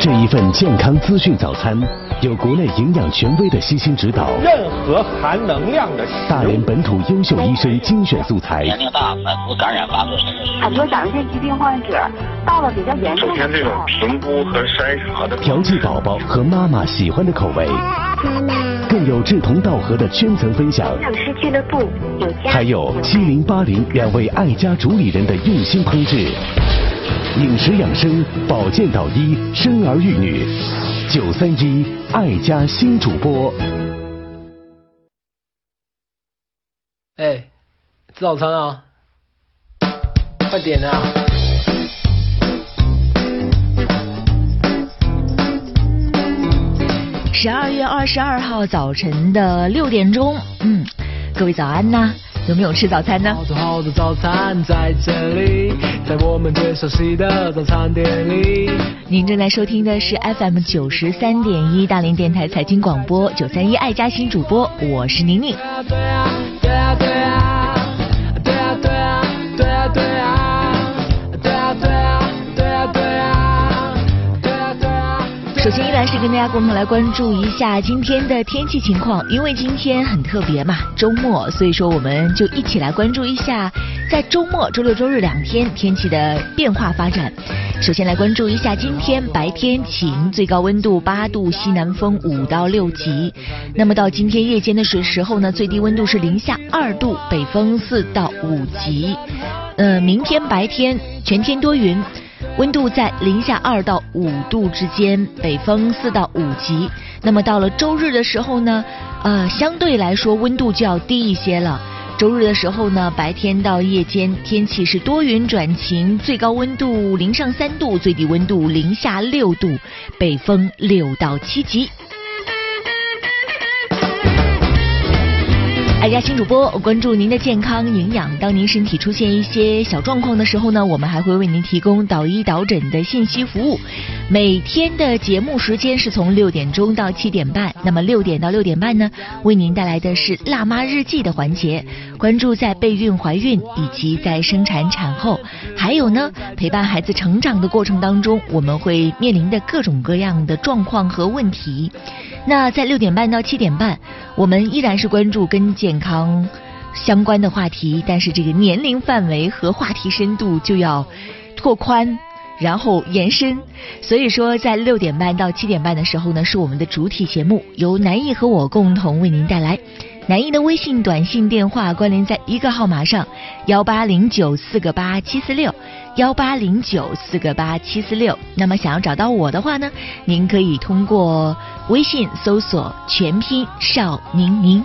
这一份健康资讯早餐，有国内营养权威的悉心指导，任何含能量的大连本土优秀医生精选素材，年龄大，反复感染发作。很多甲状腺疾病患者到了比较严重首先，这种评估和筛查的调剂宝宝和妈妈喜欢的口味，更有志同道合的圈层分享，营养师俱乐部有家还有七零八零两位爱家主理人的用心烹制，饮食养生、保健导医、生儿育女，九三一爱家新主播。哎，吃早餐啊！快点啊！十二月二十二号早晨的六点钟，嗯，各位早安呐！有没有吃早餐呢？好多好多早餐在这里，在我们最熟悉的早餐店里。您正在收听的是 FM 九十三点一大连电台财经广播九三一爱家新主播，我是宁宁。对啊，对啊，对啊，对首先依然是跟大家共同来关注一下今天的天气情况，因为今天很特别嘛，周末，所以说我们就一起来关注一下在周末周六周日两天天气的变化发展。首先来关注一下今天白天晴，最高温度八度，西南风五到六级。那么到今天夜间的时时候呢，最低温度是零下二度，北风四到五级。呃，明天白天全天多云。温度在零下二到五度之间，北风四到五级。那么到了周日的时候呢，呃，相对来说温度就要低一些了。周日的时候呢，白天到夜间天气是多云转晴，最高温度零上三度，最低温度零下六度，北风六到七级。爱家新主播关注您的健康营养。当您身体出现一些小状况的时候呢，我们还会为您提供导医导诊的信息服务。每天的节目时间是从六点钟到七点半。那么六点到六点半呢，为您带来的是辣妈日记的环节，关注在备孕、怀孕以及在生产产后，还有呢陪伴孩子成长的过程当中，我们会面临的各种各样的状况和问题。那在六点半到七点半，我们依然是关注跟健健康相关的话题，但是这个年龄范围和话题深度就要拓宽，然后延伸。所以说，在六点半到七点半的时候呢，是我们的主体节目，由南艺和我共同为您带来。南艺的微信、短信、电话关联在一个号码上：幺八零九四个八七四六，幺八零九四个八七四六。那么想要找到我的话呢，您可以通过微信搜索全拼邵宁宁。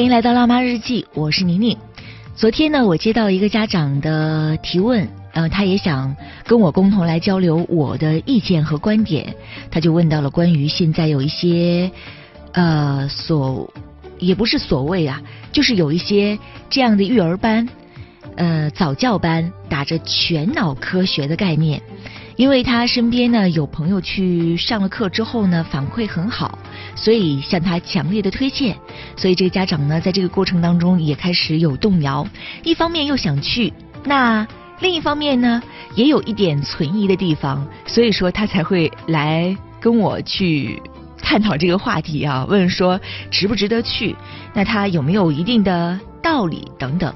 欢迎来到辣妈日记，我是宁宁。昨天呢，我接到一个家长的提问，呃，他也想跟我共同来交流我的意见和观点。他就问到了关于现在有一些呃所也不是所谓啊，就是有一些这样的育儿班，呃早教班，打着全脑科学的概念。因为他身边呢有朋友去上了课之后呢反馈很好，所以向他强烈的推荐。所以这个家长呢在这个过程当中也开始有动摇，一方面又想去，那另一方面呢也有一点存疑的地方，所以说他才会来跟我去探讨这个话题啊，问说值不值得去，那他有没有一定的道理等等。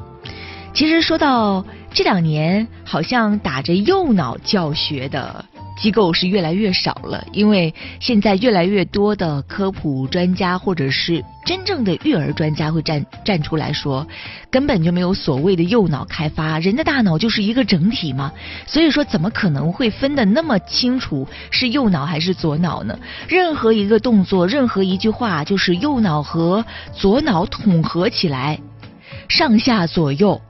其实说到这两年，好像打着右脑教学的机构是越来越少了，因为现在越来越多的科普专家或者是真正的育儿专家会站站出来说，根本就没有所谓的右脑开发，人的大脑就是一个整体嘛，所以说怎么可能会分得那么清楚是右脑还是左脑呢？任何一个动作，任何一句话，就是右脑和左脑统合起来，上下左右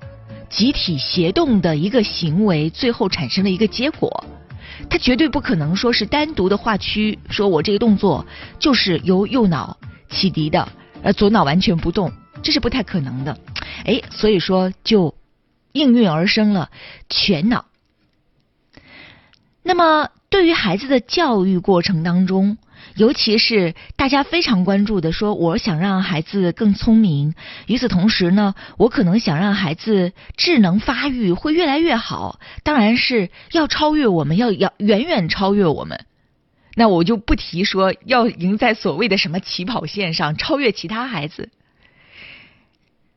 集体协动的一个行为，最后产生了一个结果。他绝对不可能说是单独的划区，说我这个动作就是由右脑启迪的，而左脑完全不动，这是不太可能的。哎，所以说就应运而生了全脑。那么对于孩子的教育过程当中，尤其是大家非常关注的，说我想让孩子更聪明，与此同时呢，我可能想让孩子智能发育会越来越好，当然是要超越我们，要要远远超越我们。那我就不提说要赢在所谓的什么起跑线上，超越其他孩子。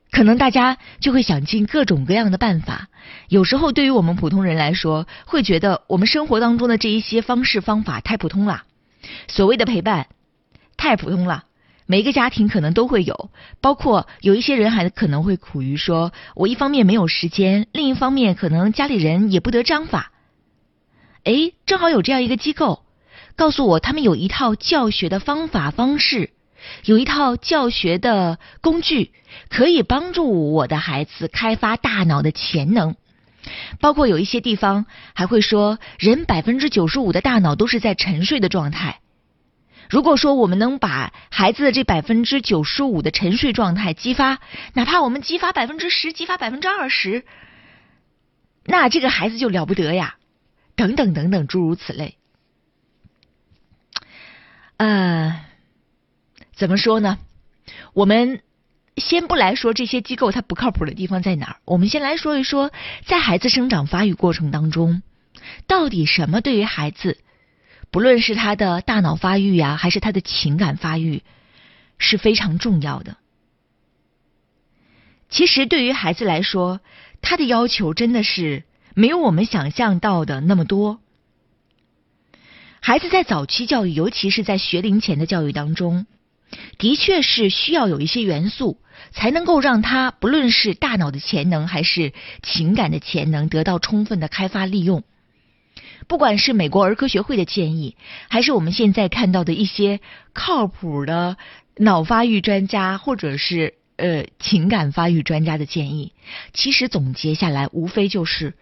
可能大家就会想尽各种各样的办法。有时候对于我们普通人来说，会觉得我们生活当中的这一些方式方法太普通了。所谓的陪伴太普通了，每一个家庭可能都会有，包括有一些人还可能会苦于说，我一方面没有时间，另一方面可能家里人也不得章法。哎，正好有这样一个机构，告诉我他们有一套教学的方法方式，有一套教学的工具，可以帮助我的孩子开发大脑的潜能。包括有一些地方还会说，人百分之九十五的大脑都是在沉睡的状态。如果说我们能把孩子的这百分之九十五的沉睡状态激发，哪怕我们激发百分之十，激发百分之二十，那这个孩子就了不得呀！等等等等，诸如此类。呃，怎么说呢？我们。先不来说这些机构它不靠谱的地方在哪儿，我们先来说一说，在孩子生长发育过程当中，到底什么对于孩子，不论是他的大脑发育呀，还是他的情感发育，是非常重要的。其实对于孩子来说，他的要求真的是没有我们想象到的那么多。孩子在早期教育，尤其是在学龄前的教育当中，的确是需要有一些元素。才能够让他不论是大脑的潜能还是情感的潜能得到充分的开发利用。不管是美国儿科学会的建议，还是我们现在看到的一些靠谱的脑发育专家或者是呃情感发育专家的建议，其实总结下来，无非就是。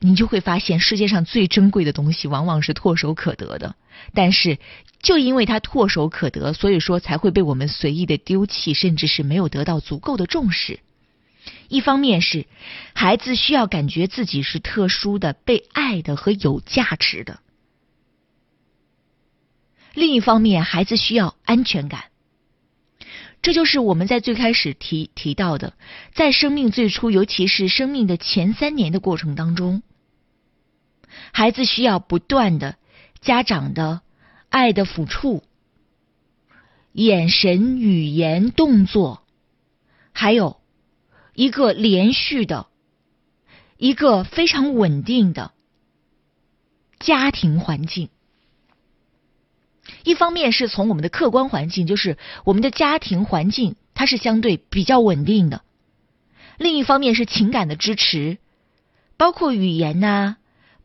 你就会发现，世界上最珍贵的东西往往是唾手可得的。但是，就因为它唾手可得，所以说才会被我们随意的丢弃，甚至是没有得到足够的重视。一方面是孩子需要感觉自己是特殊的、被爱的和有价值的；另一方面，孩子需要安全感。这就是我们在最开始提提到的，在生命最初，尤其是生命的前三年的过程当中。孩子需要不断的家长的爱的抚触、眼神、语言、动作，还有一个连续的、一个非常稳定的家庭环境。一方面是从我们的客观环境，就是我们的家庭环境，它是相对比较稳定的；另一方面是情感的支持，包括语言呐。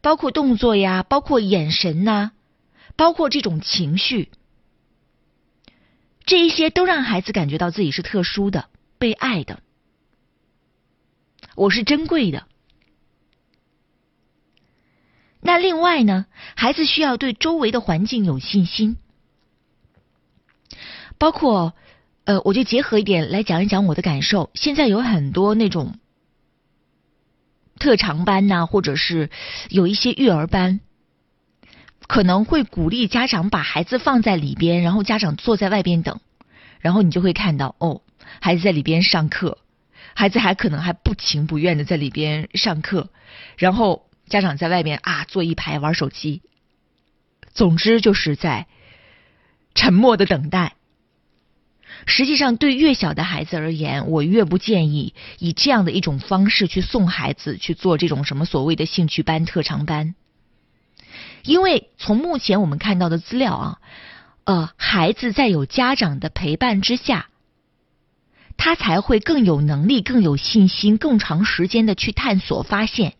包括动作呀，包括眼神呐，包括这种情绪，这一些都让孩子感觉到自己是特殊的、被爱的，我是珍贵的。那另外呢，孩子需要对周围的环境有信心，包括呃，我就结合一点来讲一讲我的感受。现在有很多那种。特长班呐，或者是有一些育儿班，可能会鼓励家长把孩子放在里边，然后家长坐在外边等，然后你就会看到哦，孩子在里边上课，孩子还可能还不情不愿的在里边上课，然后家长在外边啊坐一排玩手机，总之就是在沉默的等待。实际上，对越小的孩子而言，我越不建议以这样的一种方式去送孩子去做这种什么所谓的兴趣班、特长班。因为从目前我们看到的资料啊，呃，孩子在有家长的陪伴之下，他才会更有能力、更有信心、更长时间的去探索、发现。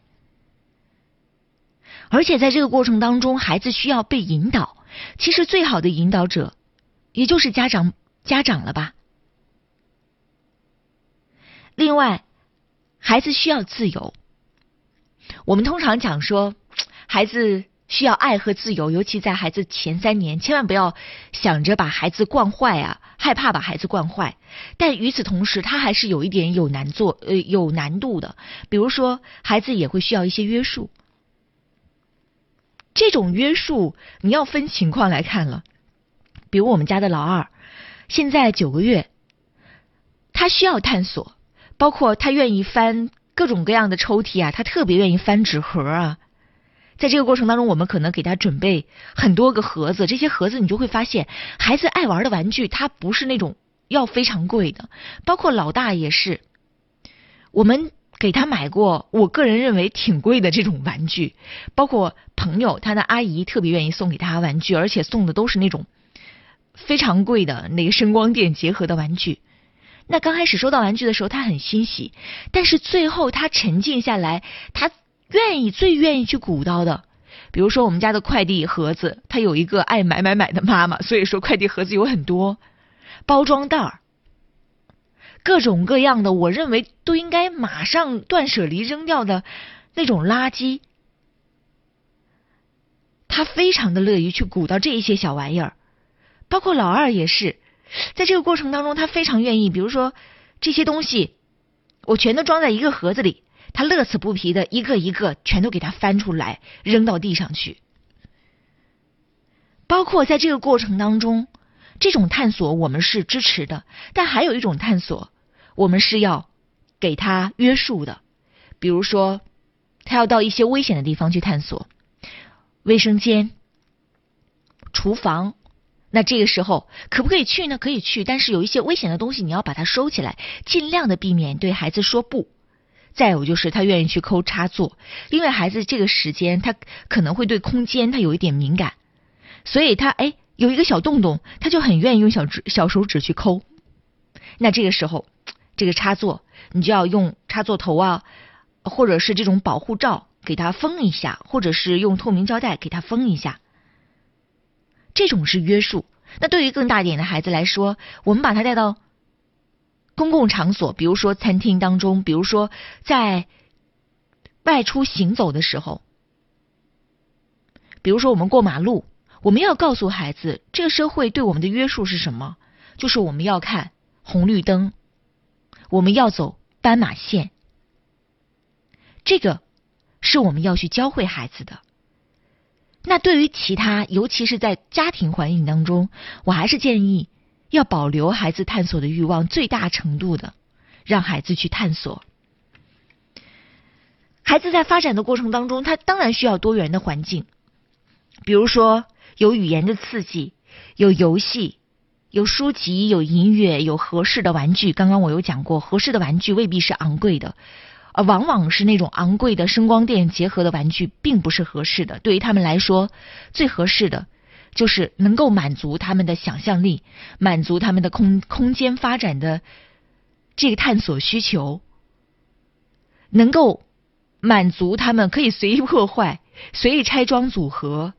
而且在这个过程当中，孩子需要被引导。其实最好的引导者，也就是家长家长了吧。另外，孩子需要自由。我们通常讲说，孩子需要爱和自由，尤其在孩子前三年，千万不要想着把孩子惯坏啊，害怕把孩子惯坏。但与此同时，他还是有一点有难做呃有难度的。比如说，孩子也会需要一些约束。这种约束你要分情况来看了，比如我们家的老二，现在九个月，他需要探索，包括他愿意翻各种各样的抽屉啊，他特别愿意翻纸盒啊。在这个过程当中，我们可能给他准备很多个盒子，这些盒子你就会发现，孩子爱玩的玩具，它不是那种要非常贵的，包括老大也是，我们。给他买过，我个人认为挺贵的这种玩具，包括朋友他的阿姨特别愿意送给他玩具，而且送的都是那种非常贵的那个声光电结合的玩具。那刚开始收到玩具的时候，他很欣喜，但是最后他沉静下来，他愿意最愿意去鼓捣的，比如说我们家的快递盒子，他有一个爱买买买的妈妈，所以说快递盒子有很多，包装袋儿。各种各样的，我认为都应该马上断舍离扔掉的那种垃圾，他非常的乐于去鼓捣这一些小玩意儿，包括老二也是，在这个过程当中，他非常愿意，比如说这些东西，我全都装在一个盒子里，他乐此不疲的一个一个全都给他翻出来扔到地上去，包括在这个过程当中，这种探索我们是支持的，但还有一种探索。我们是要给他约束的，比如说，他要到一些危险的地方去探索，卫生间、厨房，那这个时候可不可以去呢？可以去，但是有一些危险的东西你要把它收起来，尽量的避免对孩子说不。再有就是他愿意去抠插座，因为孩子这个时间他可能会对空间他有一点敏感，所以他哎有一个小洞洞，他就很愿意用小指小手指去抠。那这个时候。这个插座，你就要用插座头啊，或者是这种保护罩给它封一下，或者是用透明胶带给它封一下。这种是约束。那对于更大一点的孩子来说，我们把他带到公共场所，比如说餐厅当中，比如说在外出行走的时候，比如说我们过马路，我们要告诉孩子，这个社会对我们的约束是什么？就是我们要看红绿灯。我们要走斑马线，这个是我们要去教会孩子的。那对于其他，尤其是在家庭环境当中，我还是建议要保留孩子探索的欲望，最大程度的让孩子去探索。孩子在发展的过程当中，他当然需要多元的环境，比如说有语言的刺激，有游戏。有书籍，有音乐，有合适的玩具。刚刚我有讲过，合适的玩具未必是昂贵的，而往往是那种昂贵的声光电结合的玩具，并不是合适的。对于他们来说，最合适的就是能够满足他们的想象力，满足他们的空空间发展的这个探索需求，能够满足他们可以随意破坏、随意拆装组合。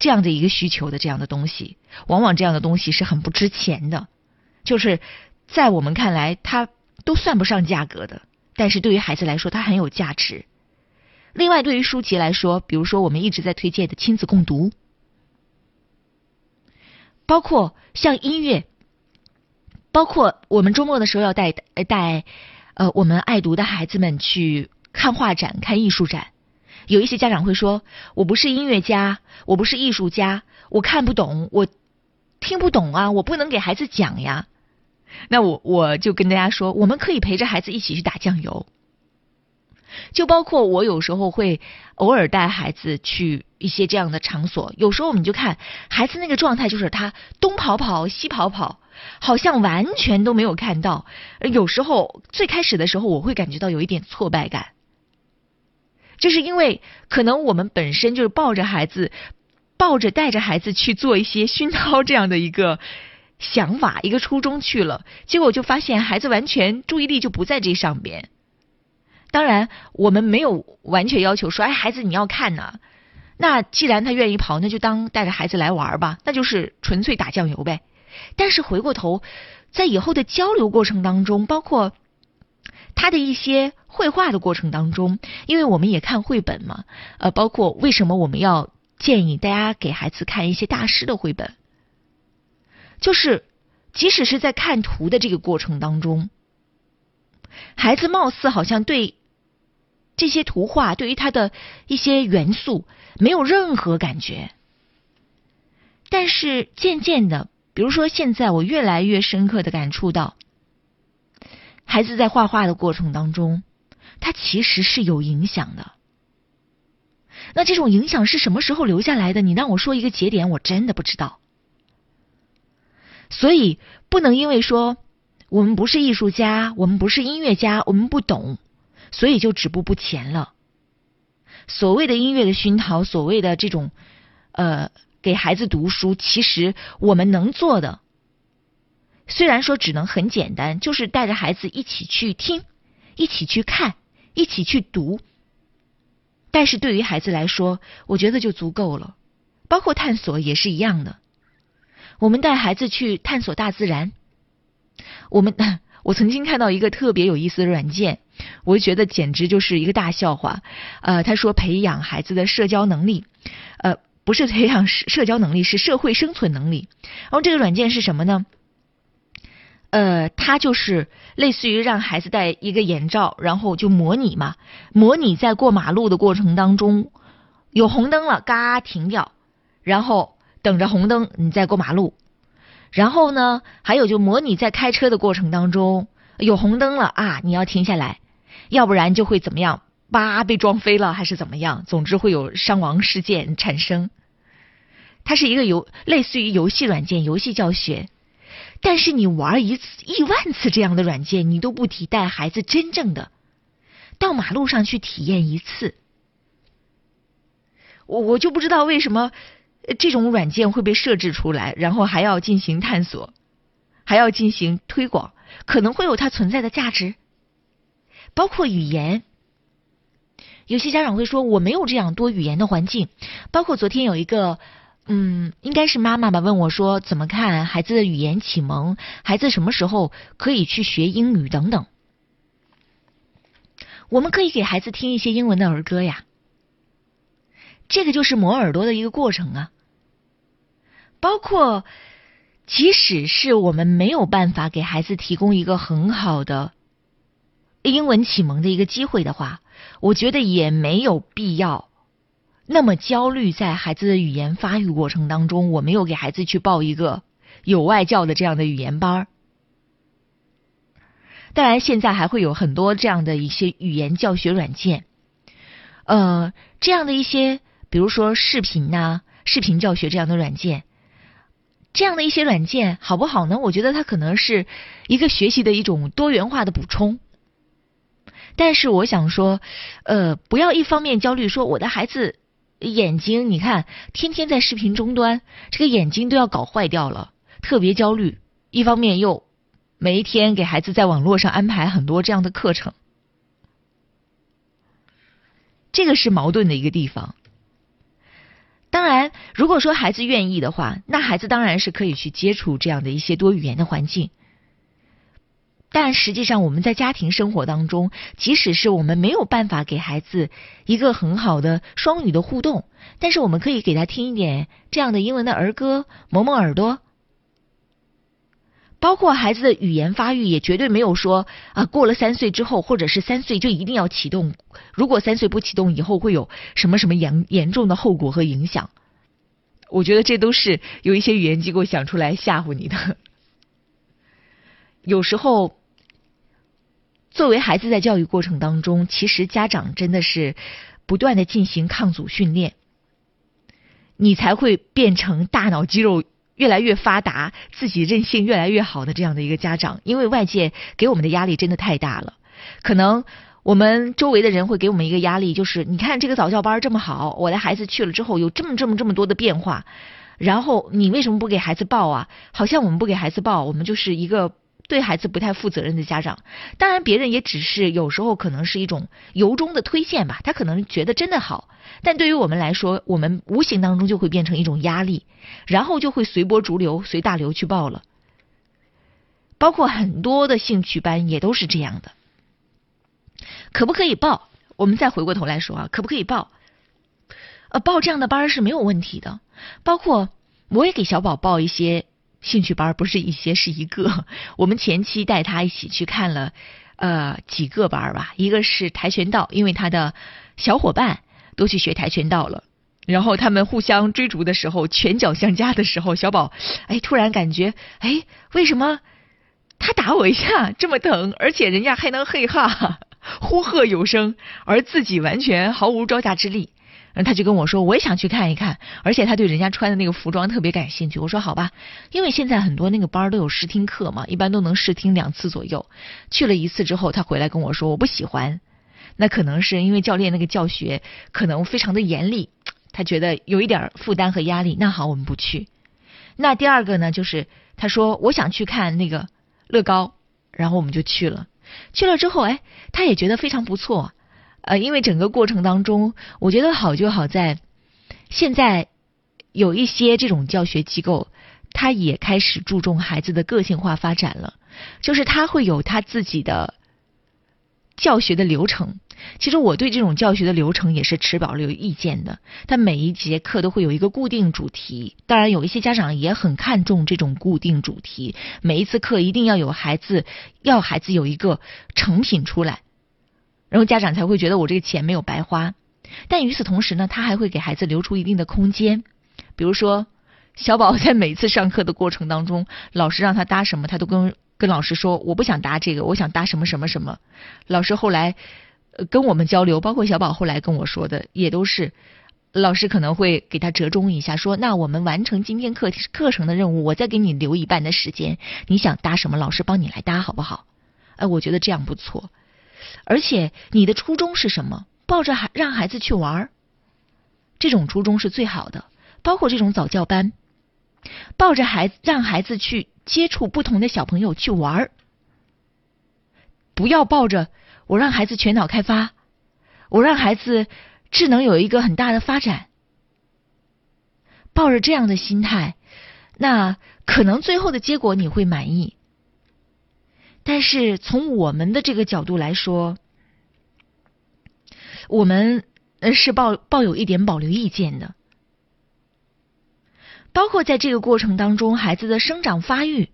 这样的一个需求的这样的东西，往往这样的东西是很不值钱的，就是在我们看来，它都算不上价格的，但是对于孩子来说，它很有价值。另外，对于书籍来说，比如说我们一直在推荐的亲子共读，包括像音乐，包括我们周末的时候要带带呃我们爱读的孩子们去看画展、看艺术展。有一些家长会说：“我不是音乐家，我不是艺术家，我看不懂，我听不懂啊，我不能给孩子讲呀。”那我我就跟大家说，我们可以陪着孩子一起去打酱油。就包括我有时候会偶尔带孩子去一些这样的场所，有时候我们就看孩子那个状态，就是他东跑跑西跑跑，好像完全都没有看到。有时候最开始的时候，我会感觉到有一点挫败感。就是因为可能我们本身就是抱着孩子，抱着带着孩子去做一些熏陶这样的一个想法、一个初衷去了，结果就发现孩子完全注意力就不在这上边。当然，我们没有完全要求说，哎，孩子你要看呐。那既然他愿意跑，那就当带着孩子来玩吧，那就是纯粹打酱油呗。但是回过头，在以后的交流过程当中，包括他的一些绘画的过程当中，因为我们也看绘本嘛，呃，包括为什么我们要建议大家给孩子看一些大师的绘本，就是即使是在看图的这个过程当中，孩子貌似好像对这些图画，对于他的一些元素没有任何感觉，但是渐渐的。比如说，现在我越来越深刻的感触到，孩子在画画的过程当中，他其实是有影响的。那这种影响是什么时候留下来的？你让我说一个节点，我真的不知道。所以不能因为说我们不是艺术家，我们不是音乐家，我们不懂，所以就止步不前了。所谓的音乐的熏陶，所谓的这种呃。给孩子读书，其实我们能做的，虽然说只能很简单，就是带着孩子一起去听，一起去看，一起去读。但是对于孩子来说，我觉得就足够了。包括探索也是一样的。我们带孩子去探索大自然。我们 我曾经看到一个特别有意思的软件，我就觉得简直就是一个大笑话。呃，他说培养孩子的社交能力，呃。不是培养社社交能力，是社会生存能力。然后这个软件是什么呢？呃，它就是类似于让孩子戴一个眼罩，然后就模拟嘛，模拟在过马路的过程当中有红灯了，嘎停掉，然后等着红灯你再过马路。然后呢，还有就模拟在开车的过程当中有红灯了啊，你要停下来，要不然就会怎么样？叭被撞飞了还是怎么样？总之会有伤亡事件产生。它是一个游类似于游戏软件，游戏教学。但是你玩一次亿万次这样的软件，你都不提带孩子真正的到马路上去体验一次。我我就不知道为什么这种软件会被设置出来，然后还要进行探索，还要进行推广，可能会有它存在的价值，包括语言。有些家长会说我没有这样多语言的环境，包括昨天有一个。嗯，应该是妈妈吧？问我说怎么看孩子的语言启蒙？孩子什么时候可以去学英语等等？我们可以给孩子听一些英文的儿歌呀。这个就是磨耳朵的一个过程啊。包括，即使是我们没有办法给孩子提供一个很好的英文启蒙的一个机会的话，我觉得也没有必要。那么焦虑，在孩子的语言发育过程当中，我没有给孩子去报一个有外教的这样的语言班儿。当然，现在还会有很多这样的一些语言教学软件，呃，这样的一些，比如说视频呐、视频教学这样的软件，这样的一些软件好不好呢？我觉得它可能是一个学习的一种多元化的补充。但是我想说，呃，不要一方面焦虑说我的孩子。眼睛，你看，天天在视频终端，这个眼睛都要搞坏掉了，特别焦虑。一方面又每一天给孩子在网络上安排很多这样的课程，这个是矛盾的一个地方。当然，如果说孩子愿意的话，那孩子当然是可以去接触这样的一些多语言的环境。但实际上，我们在家庭生活当中，即使是我们没有办法给孩子一个很好的双语的互动，但是我们可以给他听一点这样的英文的儿歌，磨磨耳朵。包括孩子的语言发育，也绝对没有说啊，过了三岁之后，或者是三岁就一定要启动。如果三岁不启动，以后会有什么什么严严重的后果和影响？我觉得这都是有一些语言机构想出来吓唬你的。有时候。作为孩子在教育过程当中，其实家长真的是不断的进行抗阻训练，你才会变成大脑肌肉越来越发达、自己韧性越来越好的这样的一个家长。因为外界给我们的压力真的太大了，可能我们周围的人会给我们一个压力，就是你看这个早教班这么好，我的孩子去了之后有这么这么这么多的变化，然后你为什么不给孩子报啊？好像我们不给孩子报，我们就是一个对孩子不太负责任的家长。当然，别人也只是有时候可能是一种由衷的推荐吧，他可能觉得真的好，但对于我们来说，我们无形当中就会变成一种压力，然后就会随波逐流、随大流去报了。包括很多的兴趣班也都是这样的。可不可以报？我们再回过头来说啊，可不可以报？呃，报这样的班是没有问题的。包括我也给小宝报一些兴趣班，不是一些，是一个。我们前期带他一起去看了呃几个班吧，一个是跆拳道，因为他的小伙伴都去学跆拳道了，然后他们互相追逐的时候，拳脚相加的时候，小宝哎突然感觉哎为什么他打我一下这么疼，而且人家还能嘿哈。呼喝有声，而自己完全毫无招架之力。然后他就跟我说：“我也想去看一看。”而且他对人家穿的那个服装特别感兴趣。我说：“好吧，因为现在很多那个班都有试听课嘛，一般都能试听两次左右。去了一次之后，他回来跟我说：“我不喜欢。”那可能是因为教练那个教学可能非常的严厉，他觉得有一点负担和压力。那好，我们不去。那第二个呢，就是他说：“我想去看那个乐高。”然后我们就去了。去了之后，哎，他也觉得非常不错，呃，因为整个过程当中，我觉得好就好在，现在有一些这种教学机构，他也开始注重孩子的个性化发展了，就是他会有他自己的教学的流程。其实我对这种教学的流程也是持保留意见的。他每一节课都会有一个固定主题，当然有一些家长也很看重这种固定主题。每一次课一定要有孩子，要孩子有一个成品出来，然后家长才会觉得我这个钱没有白花。但与此同时呢，他还会给孩子留出一定的空间。比如说，小宝在每次上课的过程当中，老师让他搭什么，他都跟跟老师说：“我不想搭这个，我想搭什么什么什么。”老师后来。呃跟我们交流，包括小宝后来跟我说的，也都是老师可能会给他折中一下，说那我们完成今天课课程的任务，我再给你留一半的时间，你想搭什么，老师帮你来搭好不好？哎，我觉得这样不错。而且你的初衷是什么？抱着孩让孩子去玩儿，这种初衷是最好的。包括这种早教班，抱着孩子让孩子去接触不同的小朋友去玩儿，不要抱着。我让孩子全脑开发，我让孩子智能有一个很大的发展。抱着这样的心态，那可能最后的结果你会满意。但是从我们的这个角度来说，我们是抱抱有一点保留意见的。包括在这个过程当中，孩子的生长发育、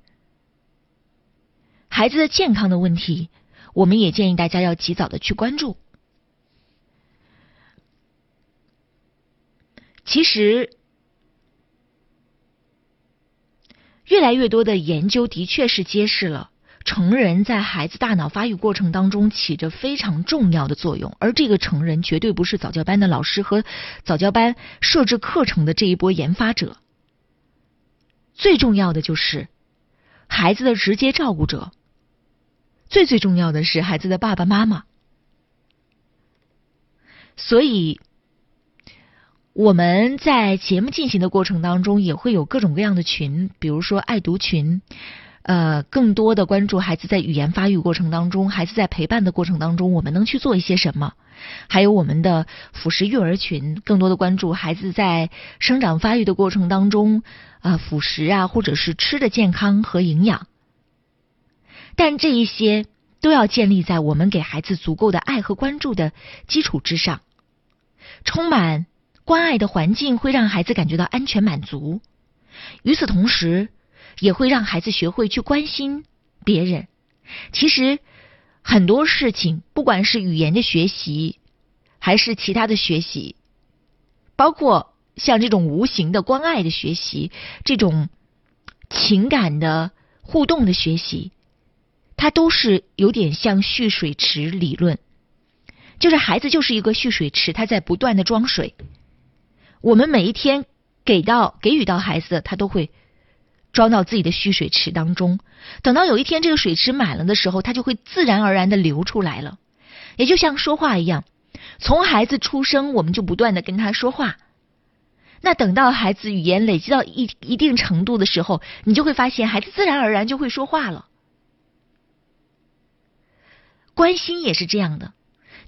孩子的健康的问题。我们也建议大家要及早的去关注。其实，越来越多的研究的确是揭示了成人在孩子大脑发育过程当中起着非常重要的作用，而这个成人绝对不是早教班的老师和早教班设置课程的这一波研发者，最重要的就是孩子的直接照顾者。最最重要的是孩子的爸爸妈妈，所以我们在节目进行的过程当中，也会有各种各样的群，比如说爱读群，呃，更多的关注孩子在语言发育过程当中，孩子在陪伴的过程当中，我们能去做一些什么？还有我们的辅食育儿群，更多的关注孩子在生长发育的过程当中，啊，辅食啊，或者是吃的健康和营养。但这一些都要建立在我们给孩子足够的爱和关注的基础之上。充满关爱的环境会让孩子感觉到安全满足，与此同时，也会让孩子学会去关心别人。其实很多事情，不管是语言的学习，还是其他的学习，包括像这种无形的关爱的学习，这种情感的互动的学习。它都是有点像蓄水池理论，就是孩子就是一个蓄水池，他在不断的装水。我们每一天给到给予到孩子，他都会装到自己的蓄水池当中。等到有一天这个水池满了的时候，它就会自然而然的流出来了。也就像说话一样，从孩子出生，我们就不断的跟他说话。那等到孩子语言累积到一一定程度的时候，你就会发现孩子自然而然就会说话了。关心也是这样的，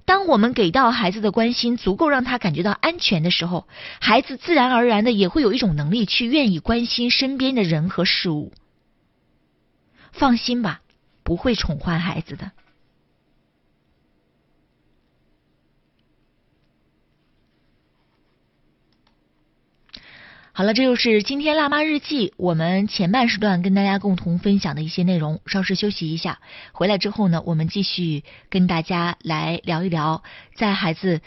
当我们给到孩子的关心足够让他感觉到安全的时候，孩子自然而然的也会有一种能力去愿意关心身边的人和事物。放心吧，不会宠坏孩子的。好了，这就是今天辣妈日记我们前半时段跟大家共同分享的一些内容。稍事休息一下，回来之后呢，我们继续跟大家来聊一聊，在孩子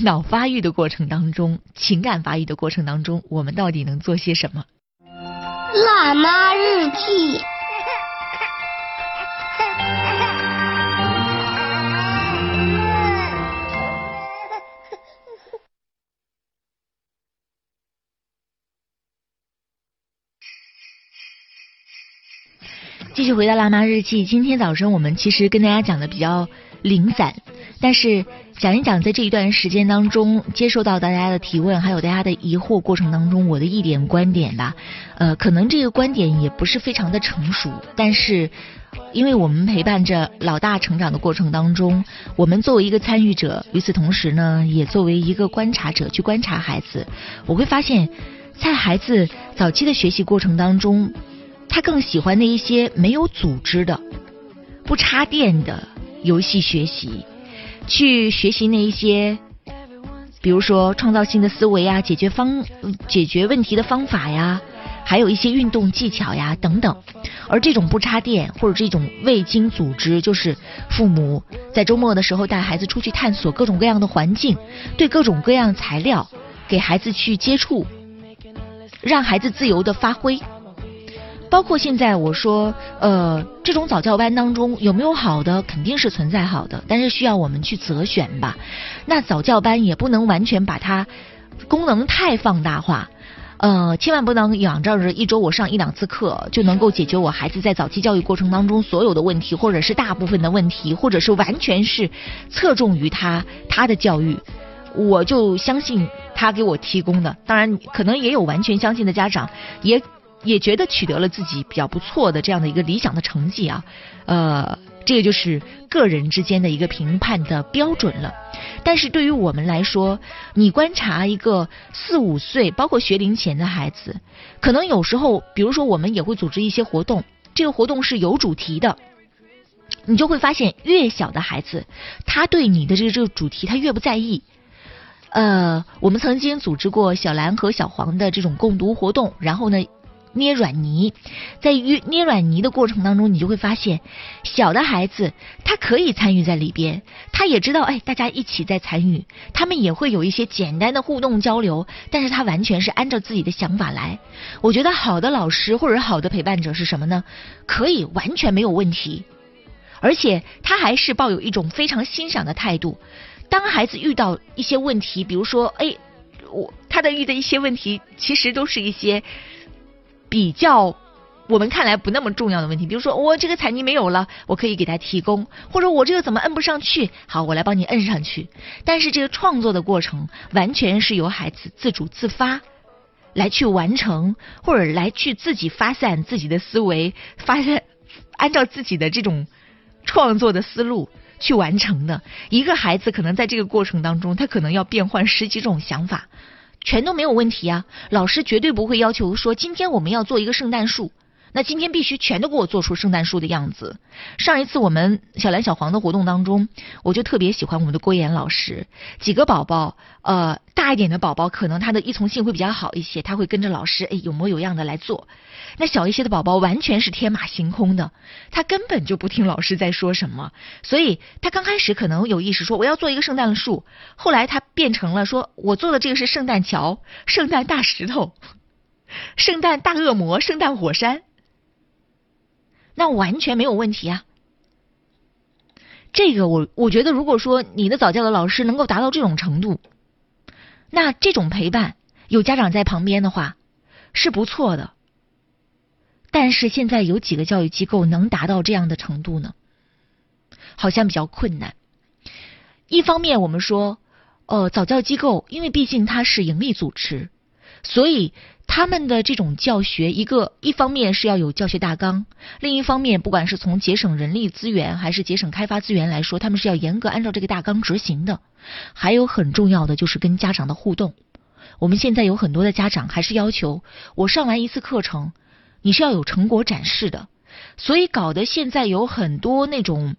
脑发育的过程当中、情感发育的过程当中，我们到底能做些什么？辣妈日记。继续回到辣妈日记，今天早晨我们其实跟大家讲的比较零散，但是讲一讲在这一段时间当中接受到大家的提问，还有大家的疑惑过程当中，我的一点观点吧。呃，可能这个观点也不是非常的成熟，但是因为我们陪伴着老大成长的过程当中，我们作为一个参与者，与此同时呢，也作为一个观察者去观察孩子，我会发现，在孩子早期的学习过程当中。他更喜欢那一些没有组织的、不插电的游戏学习，去学习那一些，比如说创造性的思维啊、解决方、解决问题的方法呀，还有一些运动技巧呀等等。而这种不插电或者这种未经组织，就是父母在周末的时候带孩子出去探索各种各样的环境，对各种各样材料给孩子去接触，让孩子自由的发挥。包括现在我说，呃，这种早教班当中有没有好的？肯定是存在好的，但是需要我们去择选吧。那早教班也不能完全把它功能太放大化，呃，千万不能仰仗着一周我上一两次课就能够解决我孩子在早期教育过程当中所有的问题，或者是大部分的问题，或者是完全是侧重于他他的教育，我就相信他给我提供的。当然，可能也有完全相信的家长也。也觉得取得了自己比较不错的这样的一个理想的成绩啊，呃，这个就是个人之间的一个评判的标准了。但是对于我们来说，你观察一个四五岁，包括学龄前的孩子，可能有时候，比如说我们也会组织一些活动，这个活动是有主题的，你就会发现，越小的孩子，他对你的这个这个主题，他越不在意。呃，我们曾经组织过小蓝和小黄的这种共读活动，然后呢。捏软泥，在捏捏软泥的过程当中，你就会发现，小的孩子他可以参与在里边，他也知道，哎，大家一起在参与，他们也会有一些简单的互动交流，但是他完全是按照自己的想法来。我觉得好的老师或者好的陪伴者是什么呢？可以完全没有问题，而且他还是抱有一种非常欣赏的态度。当孩子遇到一些问题，比如说，哎，我他的遇的一些问题，其实都是一些。比较我们看来不那么重要的问题，比如说我这个彩泥没有了，我可以给他提供，或者我这个怎么摁不上去，好，我来帮你摁上去。但是这个创作的过程完全是由孩子自主自发来去完成，或者来去自己发散自己的思维，发散按照自己的这种创作的思路去完成的。一个孩子可能在这个过程当中，他可能要变换十几种想法。全都没有问题啊！老师绝对不会要求说今天我们要做一个圣诞树，那今天必须全都给我做出圣诞树的样子。上一次我们小蓝小黄的活动当中，我就特别喜欢我们的郭岩老师。几个宝宝，呃，大一点的宝宝可能他的依从性会比较好一些，他会跟着老师，哎，有模有样的来做。那小一些的宝宝完全是天马行空的，他根本就不听老师在说什么，所以他刚开始可能有意识说我要做一个圣诞树，后来他变成了说我做的这个是圣诞桥、圣诞大石头、圣诞大恶魔、圣诞火山，那完全没有问题啊。这个我我觉得，如果说你的早教的老师能够达到这种程度，那这种陪伴有家长在旁边的话是不错的。但是现在有几个教育机构能达到这样的程度呢？好像比较困难。一方面，我们说，呃，早教机构，因为毕竟它是盈利组织，所以他们的这种教学，一个一方面是要有教学大纲，另一方面，不管是从节省人力资源还是节省开发资源来说，他们是要严格按照这个大纲执行的。还有很重要的就是跟家长的互动。我们现在有很多的家长还是要求我上完一次课程，你是要有成果展示的，所以搞得现在有很多那种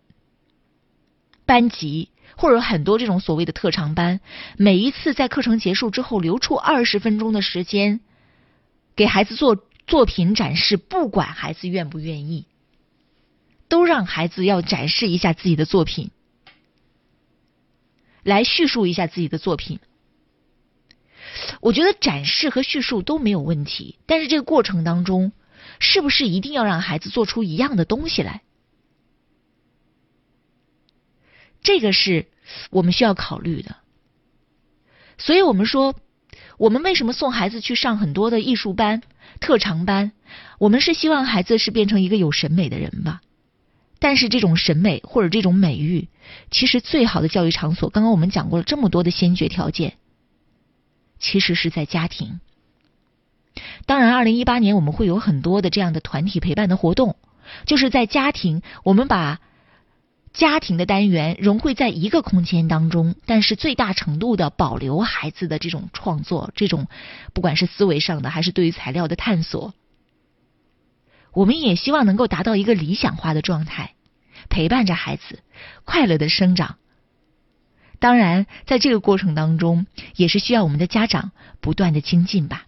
班级。或者很多这种所谓的特长班，每一次在课程结束之后留出二十分钟的时间，给孩子做作品展示，不管孩子愿不愿意，都让孩子要展示一下自己的作品，来叙述一下自己的作品。我觉得展示和叙述都没有问题，但是这个过程当中，是不是一定要让孩子做出一样的东西来？这个是我们需要考虑的，所以我们说，我们为什么送孩子去上很多的艺术班、特长班？我们是希望孩子是变成一个有审美的人吧。但是这种审美或者这种美育，其实最好的教育场所，刚刚我们讲过了这么多的先决条件，其实是在家庭。当然，二零一八年我们会有很多的这样的团体陪伴的活动，就是在家庭，我们把。家庭的单元融汇在一个空间当中，但是最大程度的保留孩子的这种创作，这种不管是思维上的还是对于材料的探索，我们也希望能够达到一个理想化的状态，陪伴着孩子快乐的生长。当然，在这个过程当中，也是需要我们的家长不断的精进吧。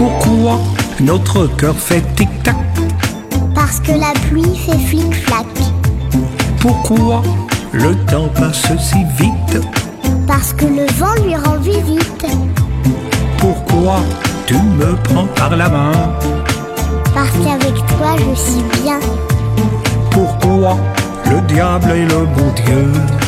Pourquoi notre cœur fait tic-tac? Parce que la pluie fait flic-flac. Pourquoi le temps passe si vite? Parce que le vent lui rend visite. Pourquoi tu me prends par la main? Parce qu'avec toi je suis bien. Pourquoi le diable est le bon Dieu?